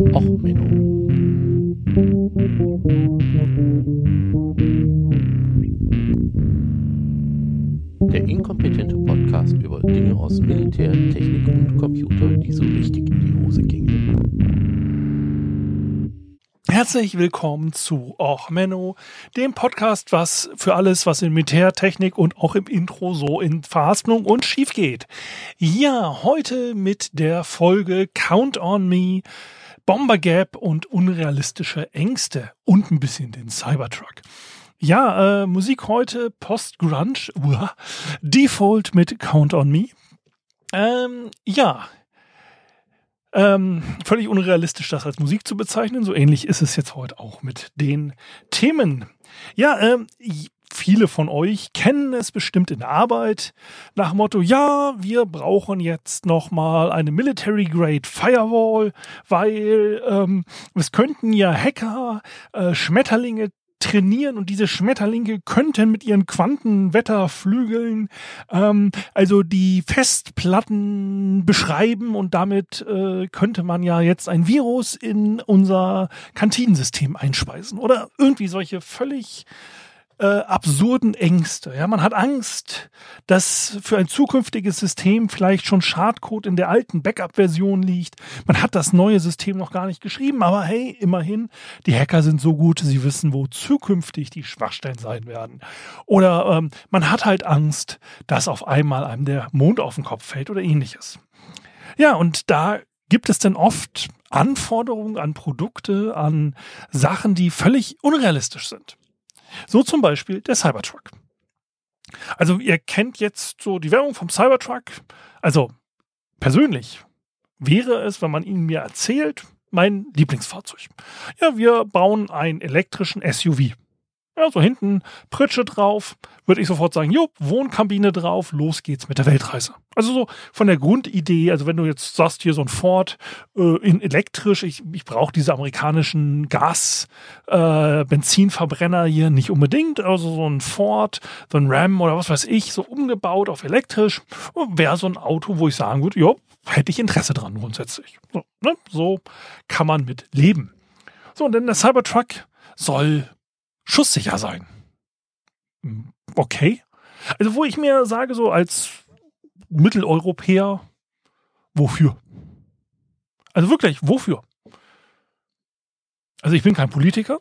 Och, Menno. Der inkompetente Podcast über Dinge aus Militär, Technik und Computer, die so richtig in die Hose gingen. Herzlich willkommen zu Och Menno, dem Podcast, was für alles, was in Militärtechnik und auch im Intro so in Verhaspelung und schief geht. Ja, heute mit der Folge Count on Me, Bomber Gap und unrealistische Ängste und ein bisschen den Cybertruck. Ja, äh, Musik heute Post-Grunge, uah, Default mit Count on Me. Ähm, ja, ähm, völlig unrealistisch, das als Musik zu bezeichnen. So ähnlich ist es jetzt heute auch mit den Themen. Ja, ähm, viele von euch kennen es bestimmt in der Arbeit nach Motto, ja, wir brauchen jetzt nochmal eine Military Grade Firewall, weil ähm, es könnten ja Hacker äh, Schmetterlinge trainieren und diese Schmetterlinge könnten mit ihren Quantenwetterflügeln ähm, also die Festplatten beschreiben und damit äh, könnte man ja jetzt ein Virus in unser Kantinensystem einspeisen oder irgendwie solche völlig äh, absurden Ängste. Ja, man hat Angst, dass für ein zukünftiges System vielleicht schon Schadcode in der alten Backup-Version liegt. Man hat das neue System noch gar nicht geschrieben, aber hey, immerhin, die Hacker sind so gut, sie wissen, wo zukünftig die Schwachstellen sein werden. Oder ähm, man hat halt Angst, dass auf einmal einem der Mond auf den Kopf fällt oder ähnliches. Ja, und da gibt es denn oft Anforderungen an Produkte, an Sachen, die völlig unrealistisch sind. So zum Beispiel der Cybertruck. Also ihr kennt jetzt so die Werbung vom Cybertruck. Also persönlich wäre es, wenn man ihn mir erzählt, mein Lieblingsfahrzeug. Ja, wir bauen einen elektrischen SUV. Ja, so hinten Pritsche drauf, würde ich sofort sagen, jo, Wohnkabine drauf, los geht's mit der Weltreise. Also so von der Grundidee, also wenn du jetzt sagst, hier so ein Ford äh, in elektrisch, ich, ich brauche diese amerikanischen Gas-Benzinverbrenner äh, hier nicht unbedingt, also so ein Ford, so ein Ram oder was weiß ich, so umgebaut auf elektrisch, wäre so ein Auto, wo ich sagen würde, jo, hätte ich Interesse dran grundsätzlich. So, ne? so kann man mit leben. So, und dann der Cybertruck soll schusssicher sein. Hm, okay. Also, wo ich mir sage, so als Mitteleuropäer, wofür? Also wirklich, wofür? Also ich bin kein Politiker.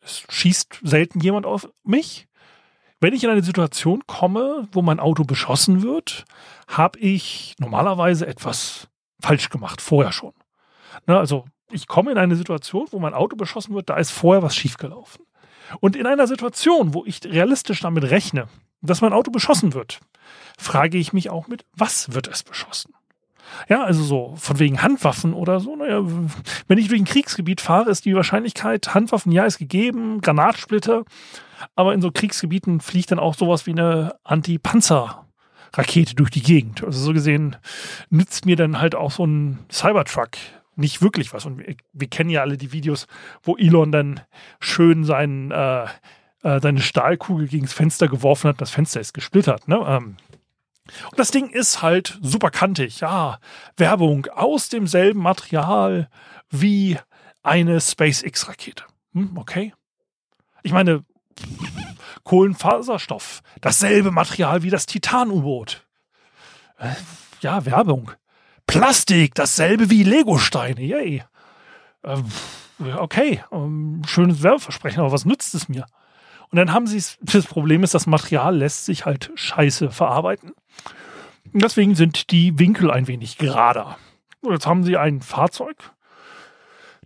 Es schießt selten jemand auf mich. Wenn ich in eine Situation komme, wo mein Auto beschossen wird, habe ich normalerweise etwas falsch gemacht, vorher schon. Na, also ich komme in eine Situation, wo mein Auto beschossen wird, da ist vorher was schiefgelaufen. Und in einer Situation, wo ich realistisch damit rechne, dass mein Auto beschossen wird, frage ich mich auch mit, was wird es beschossen? Ja, also so von wegen Handwaffen oder so. Naja, wenn ich durch ein Kriegsgebiet fahre, ist die Wahrscheinlichkeit, Handwaffen, ja, ist gegeben, Granatsplitter. Aber in so Kriegsgebieten fliegt dann auch sowas wie eine Anti-Panzer-Rakete durch die Gegend. Also so gesehen nützt mir dann halt auch so ein Cybertruck nicht wirklich was. Und wir, wir, kennen ja alle die Videos, wo Elon dann schön seinen, äh, äh, seine Stahlkugel gegen das Fenster geworfen hat. Das Fenster ist gesplittert. Ne? Ähm, und das Ding ist halt super kantig. Ja, Werbung aus demselben Material wie eine SpaceX-Rakete. Hm, okay. Ich meine, Kohlenfaserstoff, dasselbe Material wie das Titan-U-Boot. Äh, ja, Werbung. Plastik, dasselbe wie Legosteine. Yay. Ähm, okay, ähm, schönes Werbeversprechen, aber was nützt es mir? Und dann haben sie es, das Problem ist, das Material lässt sich halt scheiße verarbeiten. Deswegen sind die Winkel ein wenig gerader. Jetzt haben sie ein Fahrzeug,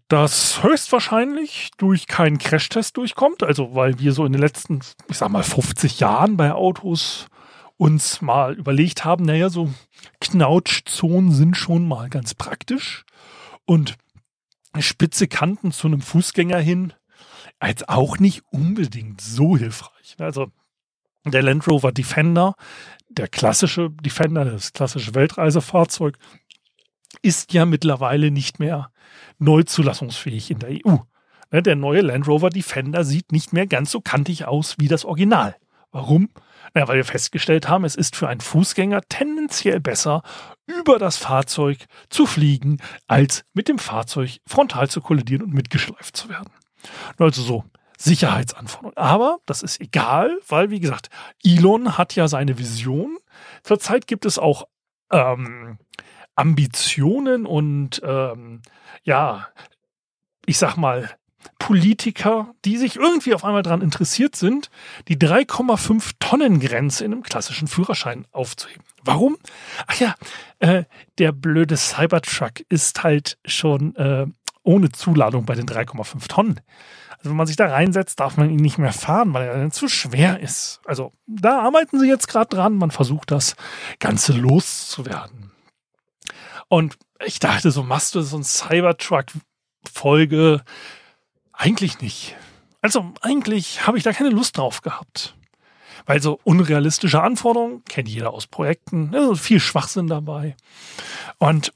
das höchstwahrscheinlich durch keinen Crashtest durchkommt. Also, weil wir so in den letzten, ich sag mal, 50 Jahren bei Autos uns mal überlegt haben, naja, so Knautschzonen sind schon mal ganz praktisch. Und spitze Kanten zu einem Fußgänger hin, als auch nicht unbedingt so hilfreich. Also der Land Rover Defender, der klassische Defender, das klassische Weltreisefahrzeug, ist ja mittlerweile nicht mehr neuzulassungsfähig in der EU. Ne, der neue Land Rover Defender sieht nicht mehr ganz so kantig aus wie das Original Warum? Na, weil wir festgestellt haben, es ist für einen Fußgänger tendenziell besser, über das Fahrzeug zu fliegen, als mit dem Fahrzeug frontal zu kollidieren und mitgeschleift zu werden. Also so Sicherheitsanforderungen. Aber das ist egal, weil, wie gesagt, Elon hat ja seine Vision. Zurzeit gibt es auch ähm, Ambitionen und ähm, ja, ich sag mal, Politiker, die sich irgendwie auf einmal daran interessiert sind, die 3,5 Tonnen Grenze in einem klassischen Führerschein aufzuheben. Warum? Ach ja, äh, der blöde Cybertruck ist halt schon äh, ohne Zuladung bei den 3,5 Tonnen. Also wenn man sich da reinsetzt, darf man ihn nicht mehr fahren, weil er zu schwer ist. Also da arbeiten sie jetzt gerade dran. Man versucht das Ganze loszuwerden. Und ich dachte, so machst du so ein Cybertruck-Folge eigentlich nicht. Also eigentlich habe ich da keine Lust drauf gehabt. Weil so unrealistische Anforderungen kennt jeder aus Projekten. Also viel Schwachsinn dabei. Und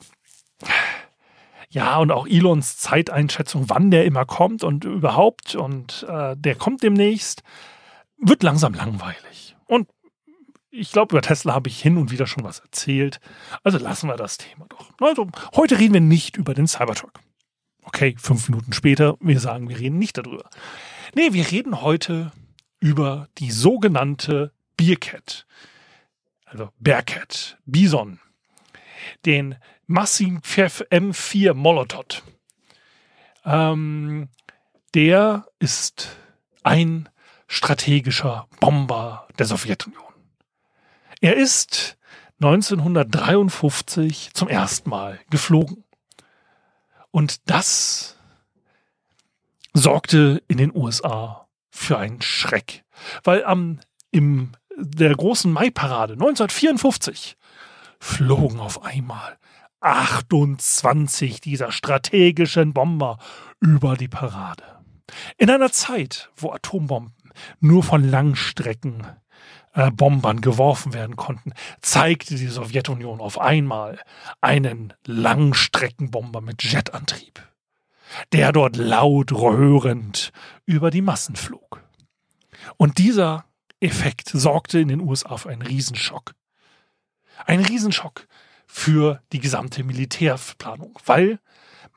ja, und auch Elons Zeiteinschätzung, wann der immer kommt und überhaupt. Und äh, der kommt demnächst, wird langsam langweilig. Und ich glaube, über Tesla habe ich hin und wieder schon was erzählt. Also lassen wir das Thema doch. Also, heute reden wir nicht über den Cybertruck. Okay, fünf Minuten später, wir sagen, wir reden nicht darüber. Nee, wir reden heute über die sogenannte Bearcat. Also Bearcat, Bison. Den Massim M4 Molotov. Ähm, der ist ein strategischer Bomber der Sowjetunion. Er ist 1953 zum ersten Mal geflogen. Und das sorgte in den USA für einen Schreck. Weil am, im, der großen Mai-Parade 1954 flogen auf einmal 28 dieser strategischen Bomber über die Parade. In einer Zeit, wo Atombomben nur von Langstrecken äh, Bombern geworfen werden konnten, zeigte die Sowjetunion auf einmal einen Langstreckenbomber mit Jetantrieb, der dort laut röhrend über die Massen flog. Und dieser Effekt sorgte in den USA für einen Riesenschock. Ein Riesenschock für die gesamte Militärplanung, weil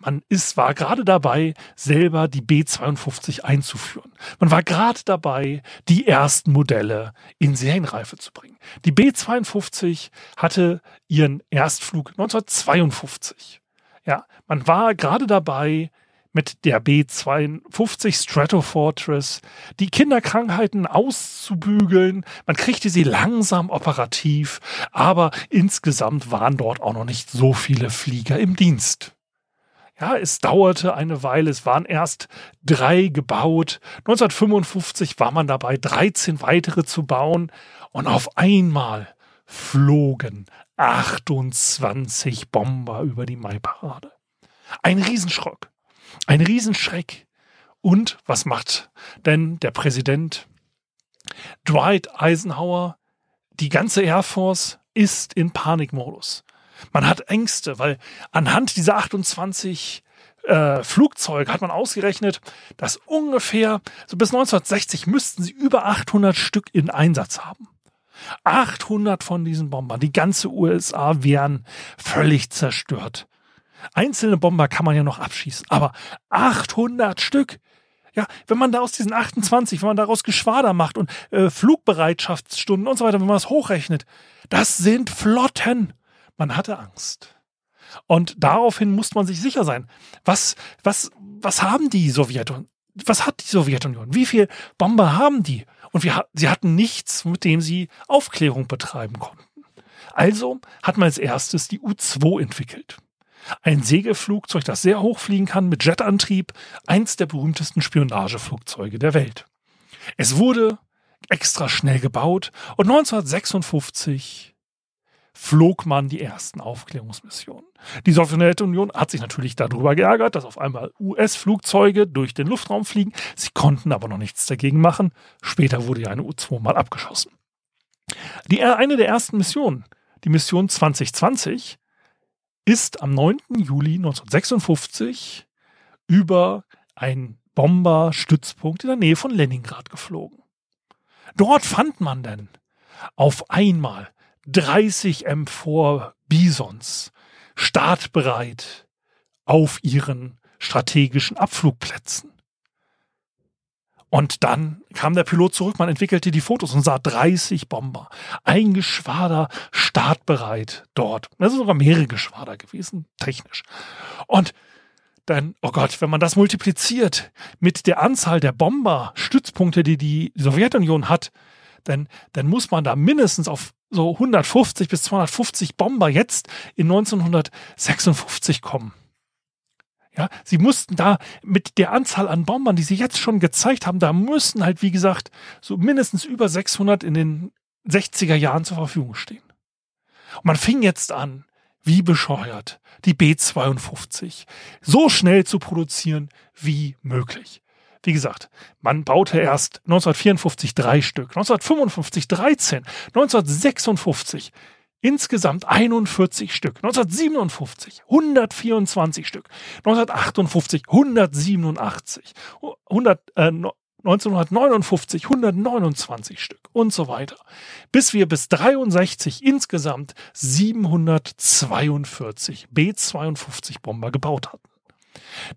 man ist, war gerade dabei, selber die B52 einzuführen. Man war gerade dabei, die ersten Modelle in Serienreife zu bringen. Die B52 hatte ihren Erstflug 1952. Ja, man war gerade dabei, mit der B52 Stratofortress die Kinderkrankheiten auszubügeln. Man kriegte sie langsam operativ, aber insgesamt waren dort auch noch nicht so viele Flieger im Dienst. Ja, es dauerte eine Weile, es waren erst drei gebaut. 1955 war man dabei, 13 weitere zu bauen und auf einmal flogen 28 Bomber über die Maiparade. Ein Riesenschrock, ein Riesenschreck. Und was macht denn der Präsident Dwight Eisenhower? Die ganze Air Force ist in Panikmodus. Man hat Ängste, weil anhand dieser 28 äh, Flugzeuge hat man ausgerechnet, dass ungefähr so bis 1960 müssten sie über 800 Stück in Einsatz haben. 800 von diesen Bombern, die ganze USA wären völlig zerstört. Einzelne Bomber kann man ja noch abschießen, aber 800 Stück. Ja, wenn man da aus diesen 28, wenn man daraus Geschwader macht und äh, Flugbereitschaftsstunden und so weiter, wenn man das hochrechnet, das sind Flotten. Man hatte Angst. Und daraufhin musste man sich sicher sein, was, was, was haben die Sowjetunion? Was hat die Sowjetunion? Wie viele Bomber haben die? Und wir, sie hatten nichts, mit dem sie Aufklärung betreiben konnten. Also hat man als erstes die U-2 entwickelt. Ein Segelflugzeug, das sehr hoch fliegen kann mit Jetantrieb, eins der berühmtesten Spionageflugzeuge der Welt. Es wurde extra schnell gebaut und 1956 flog man die ersten Aufklärungsmissionen. Die Sowjetunion hat sich natürlich darüber geärgert, dass auf einmal US-Flugzeuge durch den Luftraum fliegen. Sie konnten aber noch nichts dagegen machen. Später wurde ja eine U-2 mal abgeschossen. Die, eine der ersten Missionen, die Mission 2020, ist am 9. Juli 1956 über einen Bomberstützpunkt in der Nähe von Leningrad geflogen. Dort fand man denn auf einmal 30 M4 Bisons startbereit auf ihren strategischen Abflugplätzen. Und dann kam der Pilot zurück, man entwickelte die Fotos und sah 30 Bomber. Ein Geschwader startbereit dort. Das sind sogar mehrere Geschwader gewesen, technisch. Und dann, oh Gott, wenn man das multipliziert mit der Anzahl der Bomber-Stützpunkte, die die Sowjetunion hat, dann, dann muss man da mindestens auf so 150 bis 250 Bomber jetzt in 1956 kommen. Ja, sie mussten da mit der Anzahl an Bombern, die sie jetzt schon gezeigt haben, da müssen halt, wie gesagt, so mindestens über 600 in den 60er Jahren zur Verfügung stehen. Und man fing jetzt an, wie bescheuert, die B-52 so schnell zu produzieren wie möglich. Wie gesagt, man baute erst 1954 drei Stück, 1955 13, 1956 insgesamt 41 Stück, 1957 124 Stück, 1958 187, 100, äh, 1959 129 Stück und so weiter, bis wir bis 63 insgesamt 742 B-52 Bomber gebaut hatten.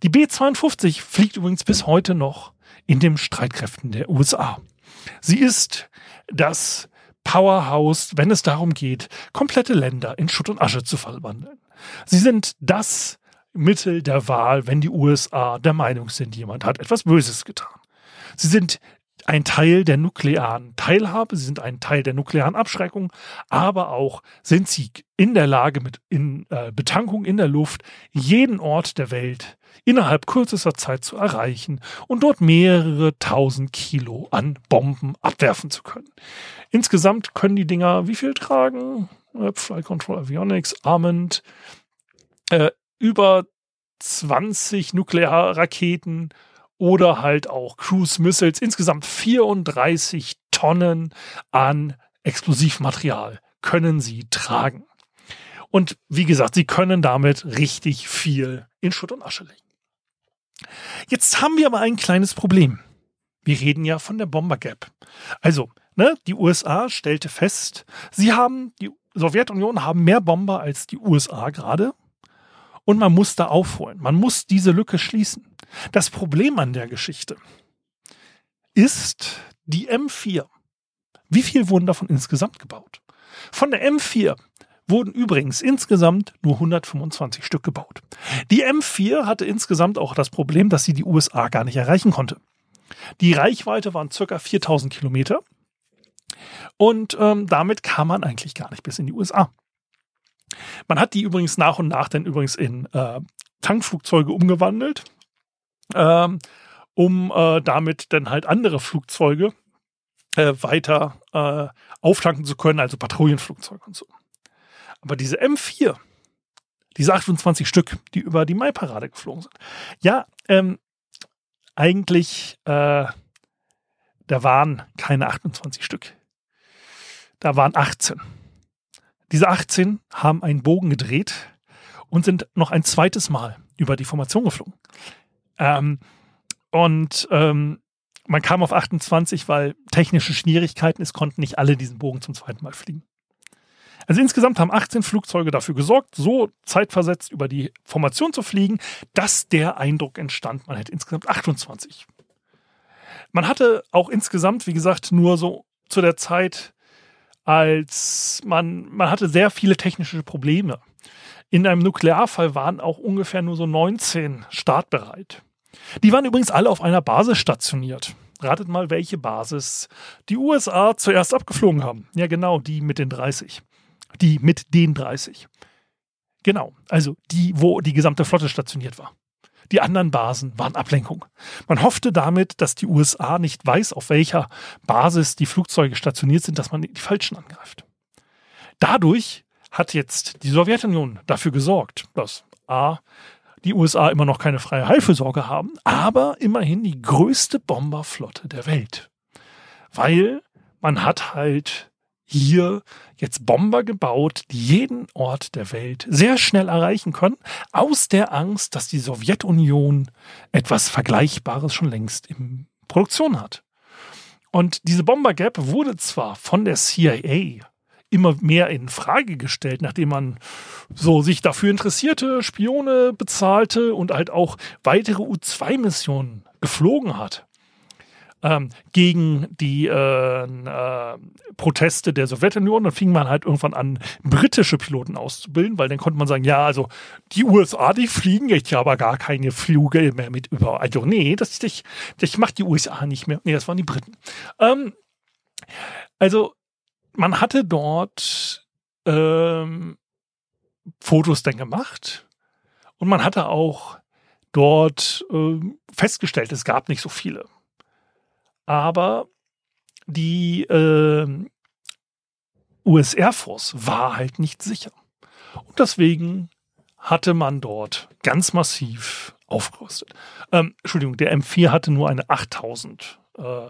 Die B-52 fliegt übrigens bis heute noch in den Streitkräften der USA. Sie ist das Powerhouse, wenn es darum geht, komplette Länder in Schutt und Asche zu verwandeln. Sie sind das Mittel der Wahl, wenn die USA der Meinung sind, jemand hat etwas Böses getan. Sie sind ein Teil der nuklearen Teilhabe, sie sind ein Teil der nuklearen Abschreckung, aber auch sind sie in der Lage, mit in, äh, Betankung in der Luft jeden Ort der Welt innerhalb kürzester Zeit zu erreichen und dort mehrere tausend Kilo an Bomben abwerfen zu können. Insgesamt können die Dinger wie viel tragen? Äh, Flight Control Avionics, Armament, äh, über 20 Nuklearraketen oder halt auch Cruise Missiles. Insgesamt 34 Tonnen an Explosivmaterial können sie tragen. Und wie gesagt, sie können damit richtig viel in Schutt und Asche legen. Jetzt haben wir aber ein kleines Problem. Wir reden ja von der Bomber Gap. Also, ne, die USA stellte fest, sie haben, die Sowjetunion haben mehr Bomber als die USA gerade. Und man muss da aufholen. Man muss diese Lücke schließen. Das Problem an der Geschichte ist die M4. Wie viel wurden davon insgesamt gebaut? Von der M4 wurden übrigens insgesamt nur 125 Stück gebaut. Die M4 hatte insgesamt auch das Problem, dass sie die USA gar nicht erreichen konnte. Die Reichweite waren circa 4000 Kilometer und ähm, damit kam man eigentlich gar nicht bis in die USA. Man hat die übrigens nach und nach dann übrigens in äh, Tankflugzeuge umgewandelt, ähm, um äh, damit dann halt andere Flugzeuge äh, weiter äh, auftanken zu können, also Patrouillenflugzeuge und so. Aber diese M4, diese 28 Stück, die über die Maiparade geflogen sind, ja, ähm, eigentlich, äh, da waren keine 28 Stück. Da waren 18. Diese 18 haben einen Bogen gedreht und sind noch ein zweites Mal über die Formation geflogen. Ähm, und ähm, man kam auf 28, weil technische Schwierigkeiten, es konnten nicht alle diesen Bogen zum zweiten Mal fliegen. Also insgesamt haben 18 Flugzeuge dafür gesorgt, so zeitversetzt über die Formation zu fliegen, dass der Eindruck entstand, man hätte insgesamt 28. Man hatte auch insgesamt, wie gesagt, nur so zu der Zeit als man, man hatte sehr viele technische Probleme. In einem Nuklearfall waren auch ungefähr nur so 19 startbereit. Die waren übrigens alle auf einer Basis stationiert. Ratet mal, welche Basis die USA zuerst abgeflogen haben. Ja, genau, die mit den 30. Die mit den 30. Genau, also die, wo die gesamte Flotte stationiert war. Die anderen Basen waren Ablenkung. Man hoffte damit, dass die USA nicht weiß, auf welcher Basis die Flugzeuge stationiert sind, dass man die falschen angreift. Dadurch hat jetzt die Sowjetunion dafür gesorgt, dass A, die USA immer noch keine freie Heilfürsorge haben, aber immerhin die größte Bomberflotte der Welt. Weil man hat halt hier jetzt Bomber gebaut, die jeden Ort der Welt sehr schnell erreichen können, aus der Angst, dass die Sowjetunion etwas Vergleichbares schon längst in Produktion hat. Und diese Bomber Gap wurde zwar von der CIA immer mehr in Frage gestellt, nachdem man so sich dafür interessierte, Spione bezahlte und halt auch weitere U-2-Missionen geflogen hat ähm, gegen die äh, äh, Proteste der Sowjetunion. Dann fing man halt irgendwann an, britische Piloten auszubilden, weil dann konnte man sagen, ja, also die USA, die fliegen jetzt ja aber gar keine Flüge mehr mit über. Also nee, das, das, das macht die USA nicht mehr. Nee, das waren die Briten. Ähm, also man hatte dort ähm, Fotos dann gemacht und man hatte auch dort äh, festgestellt, es gab nicht so viele aber die äh, US Air Force war halt nicht sicher. Und deswegen hatte man dort ganz massiv aufgerüstet. Ähm, Entschuldigung, der M4 hatte nur eine 8000 äh,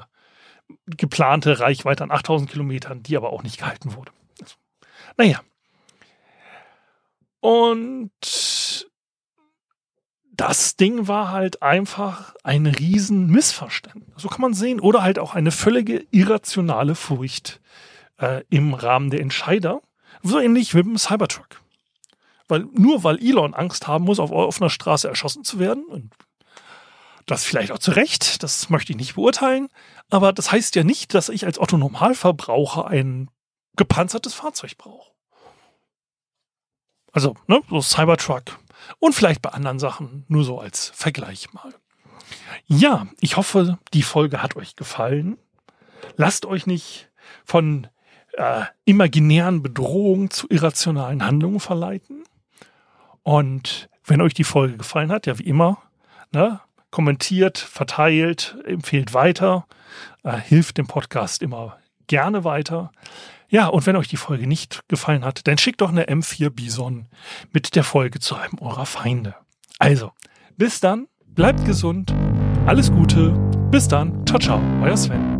geplante Reichweite an 8000 Kilometern, die aber auch nicht gehalten wurde. Also, naja. Und das Ding war halt einfach ein riesen Missverständnis. So kann man sehen. Oder halt auch eine völlige irrationale Furcht äh, im Rahmen der Entscheider. So ähnlich wie beim Cybertruck. Weil nur weil Elon Angst haben muss, auf offener Straße erschossen zu werden, und das vielleicht auch zu Recht, das möchte ich nicht beurteilen, aber das heißt ja nicht, dass ich als Otto Normalverbraucher ein gepanzertes Fahrzeug brauche. Also, ne, so Cybertruck, und vielleicht bei anderen Sachen nur so als Vergleich mal. Ja, ich hoffe, die Folge hat euch gefallen. Lasst euch nicht von äh, imaginären Bedrohungen zu irrationalen Handlungen verleiten. Und wenn euch die Folge gefallen hat, ja wie immer, ne, kommentiert, verteilt, empfehlt weiter, äh, hilft dem Podcast immer gerne weiter. Ja, und wenn euch die Folge nicht gefallen hat, dann schickt doch eine M4 Bison mit der Folge zu einem eurer Feinde. Also, bis dann, bleibt gesund, alles Gute, bis dann, ciao, ciao, euer Sven.